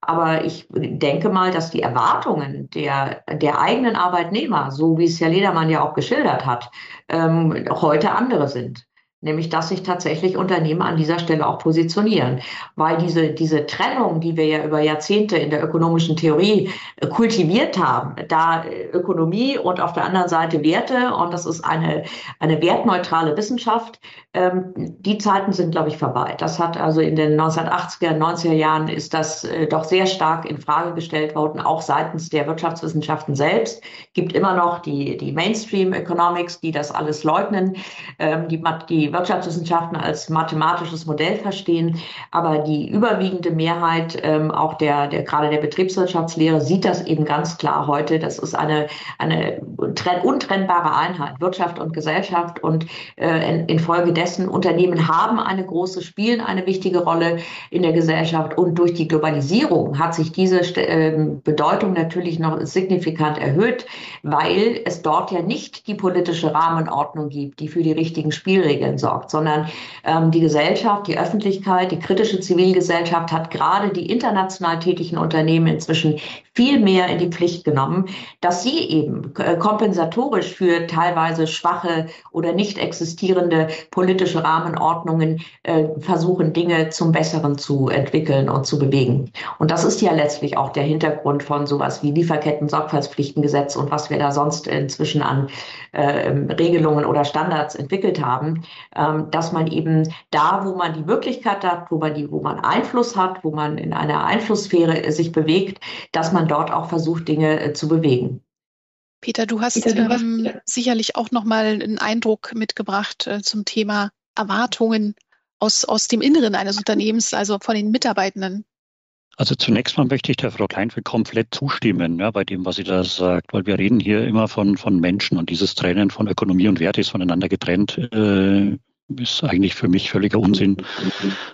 Aber ich denke mal, dass die Erwartungen der, der eigenen Arbeitnehmer, so wie es Herr Ledermann ja auch geschildert hat, ähm, heute andere sind nämlich dass sich tatsächlich Unternehmen an dieser Stelle auch positionieren. Weil diese, diese Trennung, die wir ja über Jahrzehnte in der ökonomischen Theorie äh, kultiviert haben, da äh, Ökonomie und auf der anderen Seite Werte, und das ist eine, eine wertneutrale Wissenschaft, ähm, die Zeiten sind, glaube ich, vorbei. Das hat also in den 1980er, 90er Jahren ist das äh, doch sehr stark in Frage gestellt worden, auch seitens der Wirtschaftswissenschaften selbst. Gibt immer noch die, die Mainstream Economics, die das alles leugnen, ähm, die, die Wirtschaftswissenschaften als mathematisches Modell verstehen. Aber die überwiegende Mehrheit ähm, auch der, der gerade der Betriebswirtschaftslehre sieht das eben ganz klar heute. Das ist eine, eine untrennbare Einheit, Wirtschaft und Gesellschaft. Und äh, infolgedessen Unternehmen haben eine große, spielen eine wichtige Rolle in der Gesellschaft. Und durch die Globalisierung hat sich diese äh, Bedeutung natürlich noch signifikant erhöht, weil es dort ja nicht die politische Rahmenordnung gibt, die für die richtigen Spielregeln sorgt, sondern ähm, die Gesellschaft, die Öffentlichkeit, die kritische Zivilgesellschaft hat gerade die international tätigen Unternehmen inzwischen viel mehr in die Pflicht genommen, dass sie eben äh, kompensatorisch für teilweise schwache oder nicht existierende politische Rahmenordnungen äh, versuchen, Dinge zum Besseren zu entwickeln und zu bewegen. Und das ist ja letztlich auch der Hintergrund von sowas wie Lieferketten-Sorgfaltspflichtengesetz und was wir da sonst inzwischen an äh, Regelungen oder Standards entwickelt haben, dass man eben da, wo man die Möglichkeit hat, wo man die, wo man Einfluss hat, wo man in einer Einflusssphäre äh, sich bewegt, dass man dort auch versucht, Dinge äh, zu bewegen. Peter, du hast, Peter, du ähm, sicherlich auch nochmal einen Eindruck mitgebracht äh, zum Thema Erwartungen aus, aus dem Inneren eines Unternehmens, also von den Mitarbeitenden. Also zunächst mal möchte ich der Frau Kleinfeld komplett zustimmen, ja, bei dem, was sie da sagt, weil wir reden hier immer von, von Menschen und dieses Trennen von Ökonomie und Werte ist voneinander getrennt, äh, ist eigentlich für mich völliger Unsinn,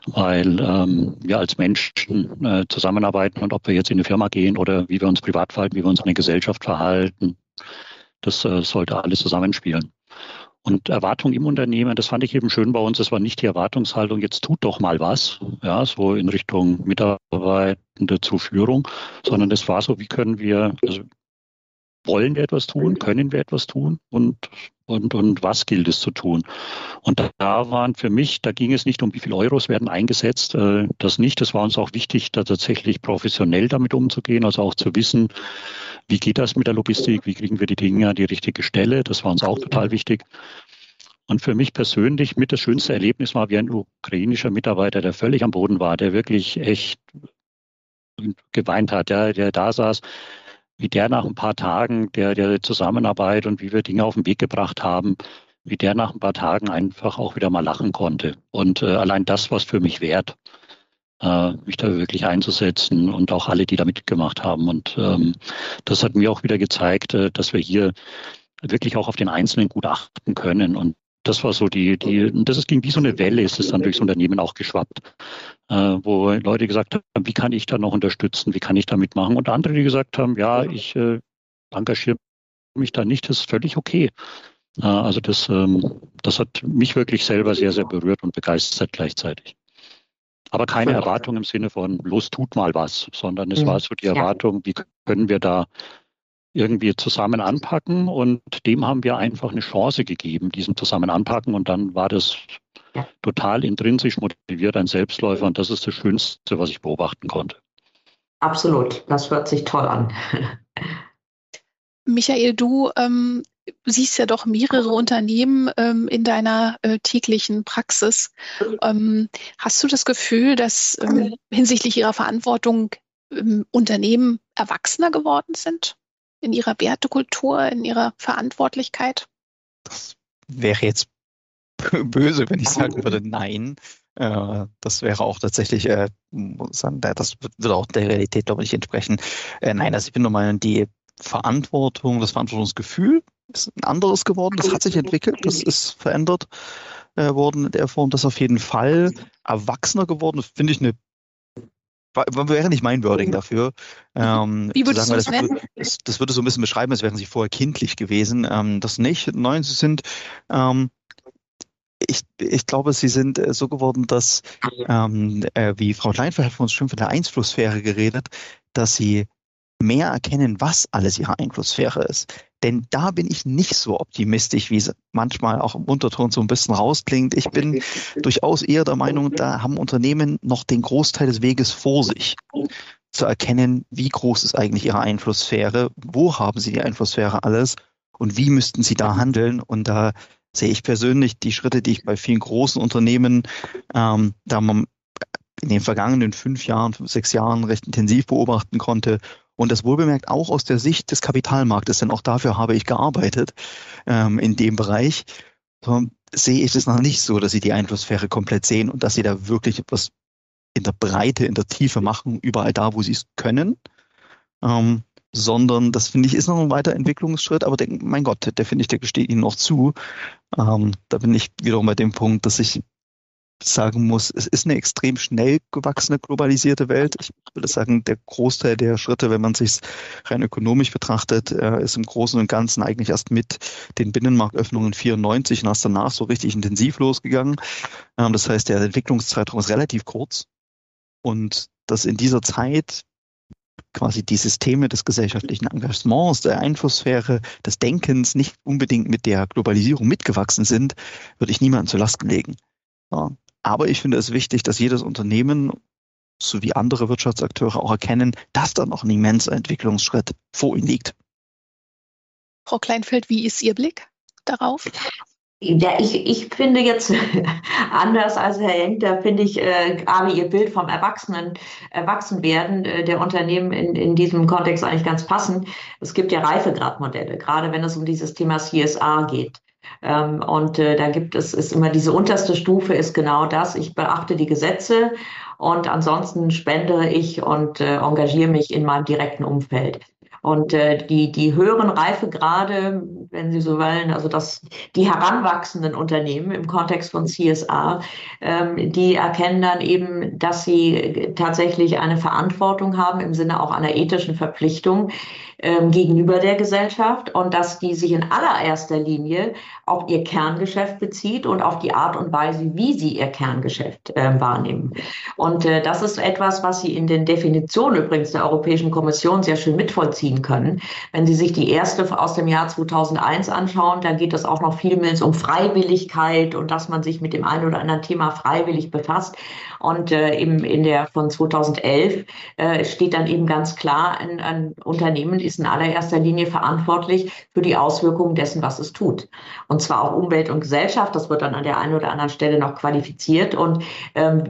weil ähm, wir als Menschen äh, zusammenarbeiten und ob wir jetzt in eine Firma gehen oder wie wir uns privat verhalten, wie wir uns in der Gesellschaft verhalten, das äh, sollte alles zusammenspielen. Und Erwartung im Unternehmen, das fand ich eben schön bei uns. Es war nicht die Erwartungshaltung, jetzt tut doch mal was, ja, so in Richtung Mitarbeitende zur Führung, sondern es war so, wie können wir, also wollen wir etwas tun, können wir etwas tun und, und, und was gilt es zu tun. Und da waren für mich, da ging es nicht um, wie viele Euros werden eingesetzt, äh, das nicht. Das war uns auch wichtig, da tatsächlich professionell damit umzugehen, also auch zu wissen, wie geht das mit der Logistik, wie kriegen wir die Dinge an die richtige Stelle. Das war uns auch total wichtig. Und für mich persönlich mit das schönste Erlebnis war, wie ein ukrainischer Mitarbeiter, der völlig am Boden war, der wirklich echt geweint hat, der, der da saß, wie der nach ein paar Tagen der, der Zusammenarbeit und wie wir Dinge auf den Weg gebracht haben, wie der nach ein paar Tagen einfach auch wieder mal lachen konnte. Und äh, allein das was für mich wert, mich da wirklich einzusetzen und auch alle, die da mitgemacht haben. Und ähm, das hat mir auch wieder gezeigt, äh, dass wir hier wirklich auch auf den Einzelnen gut achten können und das war so die, die, das ging wie so eine Welle, ist es dann durchs Unternehmen auch geschwappt, äh, wo Leute gesagt haben, wie kann ich da noch unterstützen, wie kann ich da mitmachen? Und andere, die gesagt haben, ja, ich äh, engagiere mich da nicht, das ist völlig okay. Äh, also das, ähm, das hat mich wirklich selber sehr, sehr berührt und begeistert gleichzeitig. Aber keine Erwartung im Sinne von, los, tut mal was, sondern es mhm. war so die Erwartung, wie können wir da irgendwie zusammen anpacken? Und dem haben wir einfach eine Chance gegeben, diesem zusammen anpacken. Und dann war das total intrinsisch motiviert, ein Selbstläufer. Und das ist das Schönste, was ich beobachten konnte. Absolut, das hört sich toll an. Michael, du ähm, siehst ja doch mehrere Unternehmen ähm, in deiner äh, täglichen Praxis. Ähm, hast du das Gefühl, dass ähm, hinsichtlich ihrer Verantwortung ähm, Unternehmen erwachsener geworden sind? in ihrer Wertekultur, in ihrer Verantwortlichkeit? Das wäre jetzt böse, wenn ich sagen würde, nein. Äh, das wäre auch tatsächlich, äh, das wird auch der Realität, glaube ich, entsprechen. Äh, nein, also ich bin der Meinung, die Verantwortung, das Verantwortungsgefühl ist ein anderes geworden. Das hat sich entwickelt, das ist verändert äh, worden in der Form. Das auf jeden Fall erwachsener geworden. Das finde ich eine wäre nicht mein Wording dafür. Ähm, Wie würdest du das? Das, das, würde so ein bisschen beschreiben, als wären sie vorher kindlich gewesen. Ähm, das nicht. Nein, sie sind ähm, ich, ich glaube, sie sind äh, so geworden, dass, ähm, äh, wie Frau Kleinfeld hat von uns schon von der Einflusssphäre geredet, dass sie mehr erkennen, was alles ihre Einflusssphäre ist. Denn da bin ich nicht so optimistisch, wie es manchmal auch im Unterton so ein bisschen rausklingt. Ich bin durchaus eher der Meinung, da haben Unternehmen noch den Großteil des Weges vor sich, zu erkennen, wie groß ist eigentlich ihre Einflusssphäre, wo haben sie die Einflusssphäre alles und wie müssten sie da handeln. Und da sehe ich persönlich die Schritte, die ich bei vielen großen Unternehmen, ähm, da man in den vergangenen fünf Jahren, fünf, sechs Jahren recht intensiv beobachten konnte. Und das wohlbemerkt auch aus der Sicht des Kapitalmarktes, denn auch dafür habe ich gearbeitet ähm, in dem Bereich. So, sehe ich es noch nicht so, dass sie die Einflusssphäre komplett sehen und dass sie da wirklich etwas in der Breite, in der Tiefe machen, überall da, wo sie es können. Ähm, sondern das finde ich ist noch ein weiter Entwicklungsschritt, aber der, mein Gott, der finde ich, der gesteht ihnen noch zu. Ähm, da bin ich wiederum bei dem Punkt, dass ich sagen muss, es ist eine extrem schnell gewachsene, globalisierte Welt. Ich würde sagen, der Großteil der Schritte, wenn man sich rein ökonomisch betrachtet, äh, ist im Großen und Ganzen eigentlich erst mit den Binnenmarktöffnungen 94 und erst danach so richtig intensiv losgegangen. Ähm, das heißt, der Entwicklungszeitraum ist relativ kurz und dass in dieser Zeit quasi die Systeme des gesellschaftlichen Engagements, der Einflusssphäre, des Denkens nicht unbedingt mit der Globalisierung mitgewachsen sind, würde ich niemandem zu Lasten legen. Aber ich finde es wichtig, dass jedes Unternehmen sowie andere Wirtschaftsakteure auch erkennen, dass da noch ein immenser Entwicklungsschritt vor ihnen liegt. Frau Kleinfeld, wie ist Ihr Blick darauf? Ja, ich, ich finde jetzt anders als Herr Henk, da finde ich äh, gerade Ihr Bild vom Erwachsenen, Erwachsenwerden äh, der Unternehmen in, in diesem Kontext eigentlich ganz passend. Es gibt ja Reifegradmodelle, gerade wenn es um dieses Thema CSA geht. Ähm, und äh, da gibt es, ist immer diese unterste Stufe ist genau das. Ich beachte die Gesetze und ansonsten spende ich und äh, engagiere mich in meinem direkten Umfeld. Und äh, die, die höheren Reifegrade, wenn Sie so wollen, also das, die heranwachsenden Unternehmen im Kontext von CSA, ähm, die erkennen dann eben, dass sie tatsächlich eine Verantwortung haben im Sinne auch einer ethischen Verpflichtung, ähm, gegenüber der Gesellschaft und dass die sich in allererster Linie auf ihr Kerngeschäft bezieht und auf die Art und Weise, wie sie ihr Kerngeschäft äh, wahrnehmen. Und äh, das ist etwas, was Sie in den Definitionen übrigens der Europäischen Kommission sehr schön mitvollziehen können. Wenn Sie sich die erste aus dem Jahr 2001 anschauen, da geht es auch noch vielmals um Freiwilligkeit und dass man sich mit dem einen oder anderen Thema freiwillig befasst. Und äh, eben in der von 2011 äh, steht dann eben ganz klar, ein, ein Unternehmen ist in allererster Linie verantwortlich für die Auswirkungen dessen, was es tut. Und zwar auch Umwelt und Gesellschaft. Das wird dann an der einen oder anderen Stelle noch qualifiziert. Und ähm,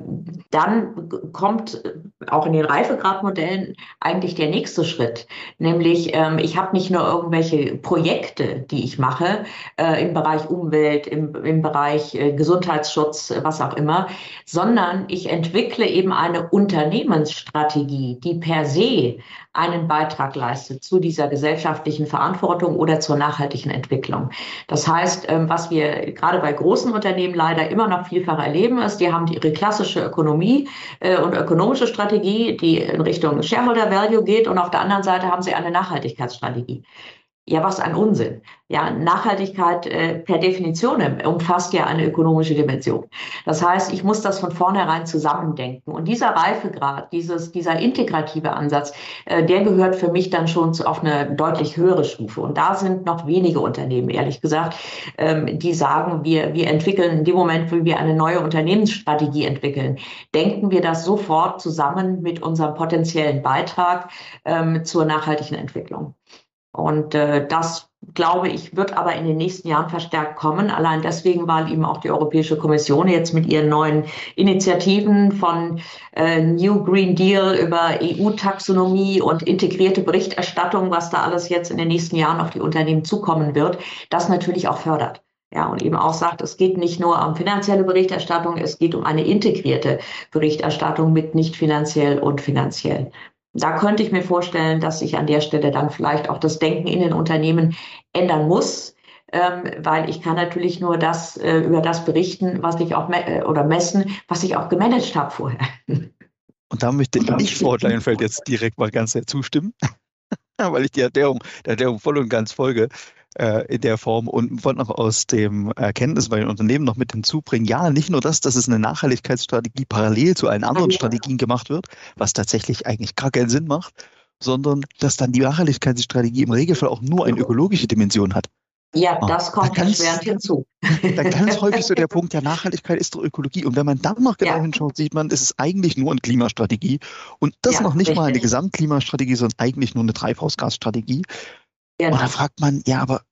dann kommt auch in den Reifegradmodellen eigentlich der nächste Schritt. Nämlich, ähm, ich habe nicht nur irgendwelche Projekte, die ich mache äh, im Bereich Umwelt, im, im Bereich äh, Gesundheitsschutz, was auch immer, sondern ich entwickle eben eine Unternehmensstrategie, die per se einen Beitrag leistet zu dieser gesellschaftlichen Verantwortung oder zur nachhaltigen Entwicklung. Das heißt, ähm, was wir gerade bei großen Unternehmen leider immer noch vielfach erleben, ist, die haben ihre klassische Ökonomie äh, und ökonomische Strategie, die in Richtung Shareholder Value geht und auf der anderen Seite haben sie eine Nachhaltigkeitsstrategie. Ja, was ein Unsinn. Ja, Nachhaltigkeit äh, per Definition umfasst ja eine ökonomische Dimension. Das heißt, ich muss das von vornherein zusammendenken. Und dieser Reifegrad, dieses, dieser integrative Ansatz, äh, der gehört für mich dann schon zu, auf eine deutlich höhere Stufe. Und da sind noch wenige Unternehmen, ehrlich gesagt, ähm, die sagen, wir, wir entwickeln in dem Moment, wo wir eine neue Unternehmensstrategie entwickeln, denken wir das sofort zusammen mit unserem potenziellen Beitrag ähm, zur nachhaltigen Entwicklung. Und äh, das, glaube ich, wird aber in den nächsten Jahren verstärkt kommen. Allein deswegen, weil eben auch die Europäische Kommission jetzt mit ihren neuen Initiativen von äh, New Green Deal über EU-Taxonomie und integrierte Berichterstattung, was da alles jetzt in den nächsten Jahren auf die Unternehmen zukommen wird, das natürlich auch fördert. Ja, und eben auch sagt, es geht nicht nur um finanzielle Berichterstattung, es geht um eine integrierte Berichterstattung mit nicht finanziell und finanziell. Da könnte ich mir vorstellen, dass sich an der Stelle dann vielleicht auch das Denken in den Unternehmen ändern muss, ähm, weil ich kann natürlich nur das äh, über das berichten, was ich auch me äh, oder messen, was ich auch gemanagt habe vorher. Und da möchte ich Frau Kleinfeld jetzt direkt mal ganz sehr zustimmen, weil ich die Erklärung, der Erklärung voll und ganz folge äh, in der Form und wollte noch aus dem Erkenntnis bei den Unternehmen noch mit hinzubringen, ja, nicht nur das, dass es eine Nachhaltigkeitsstrategie parallel zu allen anderen Strategien gemacht wird, was tatsächlich eigentlich gar keinen Sinn macht, sondern dass dann die Nachhaltigkeitsstrategie im Regelfall auch nur eine ökologische Dimension hat. Ja, ah, das kommt da ganz, erschwerend hinzu. Da ganz häufig so der Punkt, ja, Nachhaltigkeit ist doch Ökologie. Und wenn man dann noch genau ja. hinschaut, sieht man, es ist eigentlich nur eine Klimastrategie. Und das ja, noch nicht richtig. mal eine Gesamtklimastrategie, sondern eigentlich nur eine Treibhausgasstrategie. Genau. Und da fragt man, ja, aber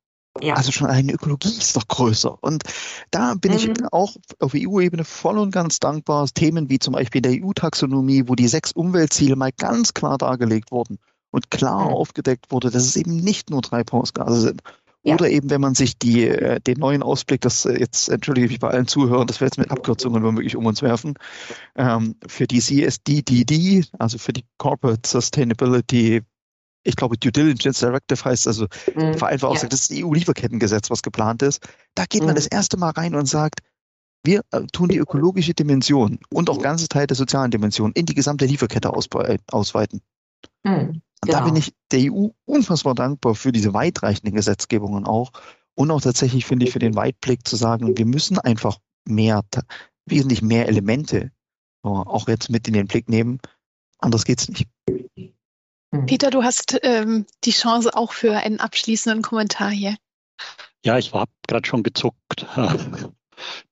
ja. also schon eine Ökologie ist doch größer. Und da bin mhm. ich auch auf EU-Ebene voll und ganz dankbar. Themen wie zum Beispiel der EU-Taxonomie, wo die sechs Umweltziele mal ganz klar dargelegt wurden und klar mhm. aufgedeckt wurde, dass es eben nicht nur Treibhausgase sind, ja. Oder eben, wenn man sich die, äh, den neuen Ausblick, das äh, jetzt entschuldige ich mich bei allen Zuhörern, das wir jetzt mit Abkürzungen womöglich um uns werfen, ähm, für die CSDDD, also für die Corporate Sustainability, ich glaube Due Diligence Directive heißt also mhm. vereinfacht ja. das EU-Lieferkettengesetz, was geplant ist. Da geht mhm. man das erste Mal rein und sagt, wir äh, tun die ökologische Dimension und auch ganze Teil der sozialen Dimension in die gesamte Lieferkette ausweiten. Mhm. Und genau. da bin ich der EU unfassbar dankbar für diese weitreichenden Gesetzgebungen auch. Und auch tatsächlich finde ich für den Weitblick zu sagen, wir müssen einfach mehr, wesentlich mehr Elemente auch jetzt mit in den Blick nehmen. Anders geht's nicht. Hm. Peter, du hast ähm, die Chance auch für einen abschließenden Kommentar hier. Ja, ich habe gerade schon gezuckt.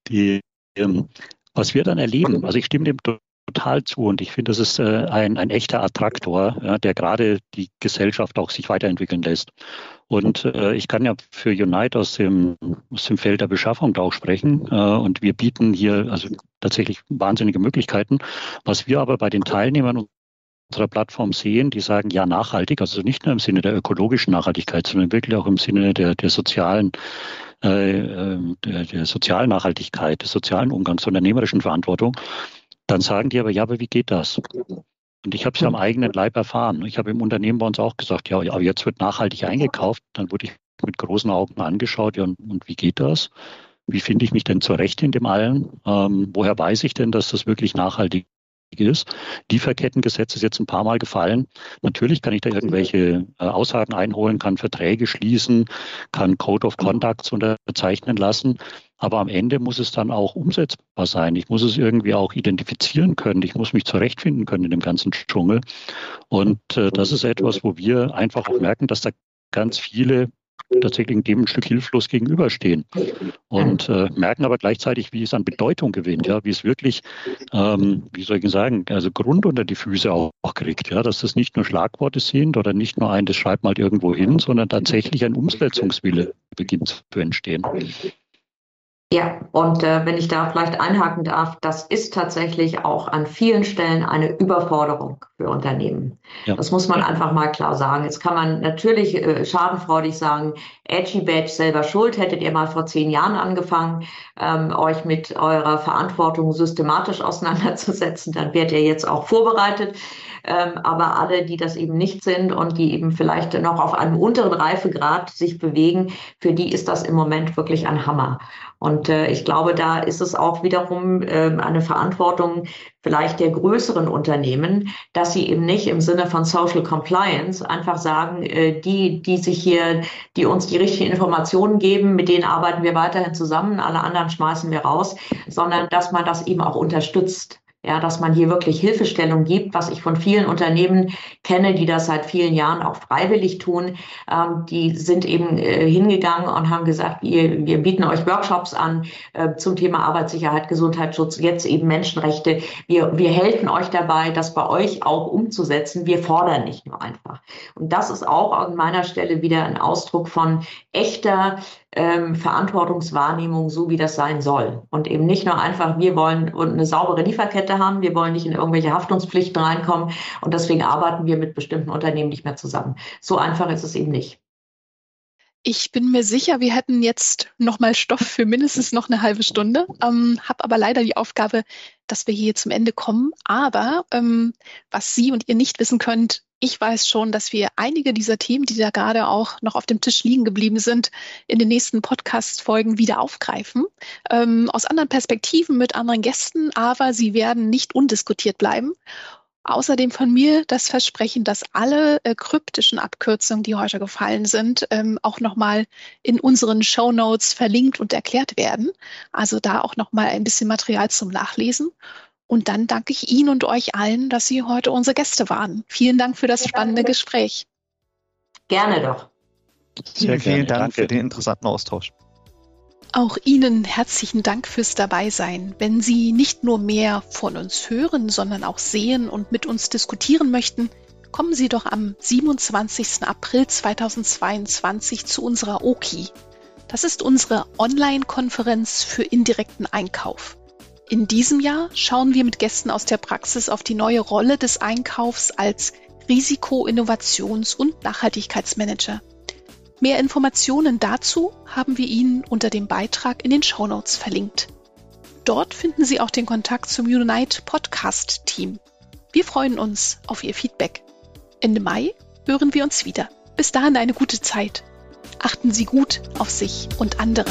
Die, ähm, was wir dann erleben, also ich stimme dem total zu und ich finde, das ist äh, ein, ein echter Attraktor, ja, der gerade die Gesellschaft auch sich weiterentwickeln lässt. Und äh, ich kann ja für Unite aus dem, aus dem Feld der Beschaffung da auch sprechen. Äh, und wir bieten hier also tatsächlich wahnsinnige Möglichkeiten. Was wir aber bei den Teilnehmern unserer Plattform sehen, die sagen, ja, nachhaltig, also nicht nur im Sinne der ökologischen Nachhaltigkeit, sondern wirklich auch im Sinne der, der sozialen äh, äh der, der sozialen Nachhaltigkeit, des sozialen Umgangs, unternehmerischen Verantwortung. Dann sagen die aber, ja, aber wie geht das? Und ich habe es ja am eigenen Leib erfahren. Ich habe im Unternehmen bei uns auch gesagt, ja, aber jetzt wird nachhaltig eingekauft. Dann wurde ich mit großen Augen angeschaut, ja, und, und wie geht das? Wie finde ich mich denn zurecht in dem allen? Ähm, woher weiß ich denn, dass das wirklich nachhaltig ist. Lieferkettengesetz ist jetzt ein paar Mal gefallen. Natürlich kann ich da irgendwelche äh, Aussagen einholen, kann Verträge schließen, kann Code of Conducts unterzeichnen lassen. Aber am Ende muss es dann auch umsetzbar sein. Ich muss es irgendwie auch identifizieren können. Ich muss mich zurechtfinden können in dem ganzen Dschungel. Und äh, das ist etwas, wo wir einfach auch merken, dass da ganz viele tatsächlich dem ein Stück hilflos gegenüberstehen und äh, merken aber gleichzeitig, wie es an Bedeutung gewinnt, ja, wie es wirklich, ähm, wie soll ich sagen, also Grund unter die Füße auch, auch kriegt, ja, dass das nicht nur Schlagworte sind oder nicht nur ein, das schreibt mal irgendwo hin, sondern tatsächlich ein Umsetzungswille beginnt zu entstehen. Ja, und äh, wenn ich da vielleicht einhaken darf, das ist tatsächlich auch an vielen Stellen eine Überforderung für Unternehmen. Ja. Das muss man einfach mal klar sagen. Jetzt kann man natürlich äh, schadenfreudig sagen, Edgy Badge selber schuld, hättet ihr mal vor zehn Jahren angefangen, ähm, euch mit eurer Verantwortung systematisch auseinanderzusetzen, dann werdet ihr jetzt auch vorbereitet. Ähm, aber alle, die das eben nicht sind und die eben vielleicht noch auf einem unteren Reifegrad sich bewegen, für die ist das im Moment wirklich ein Hammer. Und äh, ich glaube, da ist es auch wiederum äh, eine Verantwortung vielleicht der größeren Unternehmen, dass sie eben nicht im Sinne von Social Compliance einfach sagen, äh, die, die sich hier, die uns die richtigen Informationen geben, mit denen arbeiten wir weiterhin zusammen, alle anderen schmeißen wir raus, sondern dass man das eben auch unterstützt ja, dass man hier wirklich Hilfestellung gibt, was ich von vielen Unternehmen kenne, die das seit vielen Jahren auch freiwillig tun. Ähm, die sind eben äh, hingegangen und haben gesagt, wir, wir bieten euch Workshops an äh, zum Thema Arbeitssicherheit, Gesundheitsschutz, jetzt eben Menschenrechte. Wir, wir helfen euch dabei, das bei euch auch umzusetzen. Wir fordern nicht nur einfach. Und das ist auch an meiner Stelle wieder ein Ausdruck von echter ähm, Verantwortungswahrnehmung, so wie das sein soll. Und eben nicht nur einfach, wir wollen eine saubere Lieferkette haben, wir wollen nicht in irgendwelche Haftungspflichten reinkommen und deswegen arbeiten wir mit bestimmten Unternehmen nicht mehr zusammen. So einfach ist es eben nicht. Ich bin mir sicher, wir hätten jetzt noch mal Stoff für mindestens noch eine halbe Stunde. Ähm, habe aber leider die Aufgabe, dass wir hier zum Ende kommen. Aber ähm, was Sie und ihr nicht wissen könnt, ich weiß schon, dass wir einige dieser Themen, die da gerade auch noch auf dem Tisch liegen geblieben sind, in den nächsten Podcast-Folgen wieder aufgreifen. Ähm, aus anderen Perspektiven mit anderen Gästen, aber sie werden nicht undiskutiert bleiben. Außerdem von mir das Versprechen, dass alle äh, kryptischen Abkürzungen, die heute gefallen sind, ähm, auch nochmal in unseren Show Notes verlinkt und erklärt werden. Also da auch nochmal ein bisschen Material zum Nachlesen. Und dann danke ich Ihnen und euch allen, dass Sie heute unsere Gäste waren. Vielen Dank für das spannende Gespräch. Gerne doch. Sehr vielen gerne. Dank Danke. für den interessanten Austausch. Auch Ihnen herzlichen Dank fürs Dabeisein. Wenn Sie nicht nur mehr von uns hören, sondern auch sehen und mit uns diskutieren möchten, kommen Sie doch am 27. April 2022 zu unserer OKI. Das ist unsere Online-Konferenz für indirekten Einkauf. In diesem Jahr schauen wir mit Gästen aus der Praxis auf die neue Rolle des Einkaufs als Risiko-, Innovations- und Nachhaltigkeitsmanager. Mehr Informationen dazu haben wir Ihnen unter dem Beitrag in den Show Notes verlinkt. Dort finden Sie auch den Kontakt zum Unite Podcast Team. Wir freuen uns auf Ihr Feedback. Ende Mai hören wir uns wieder. Bis dahin eine gute Zeit. Achten Sie gut auf sich und andere.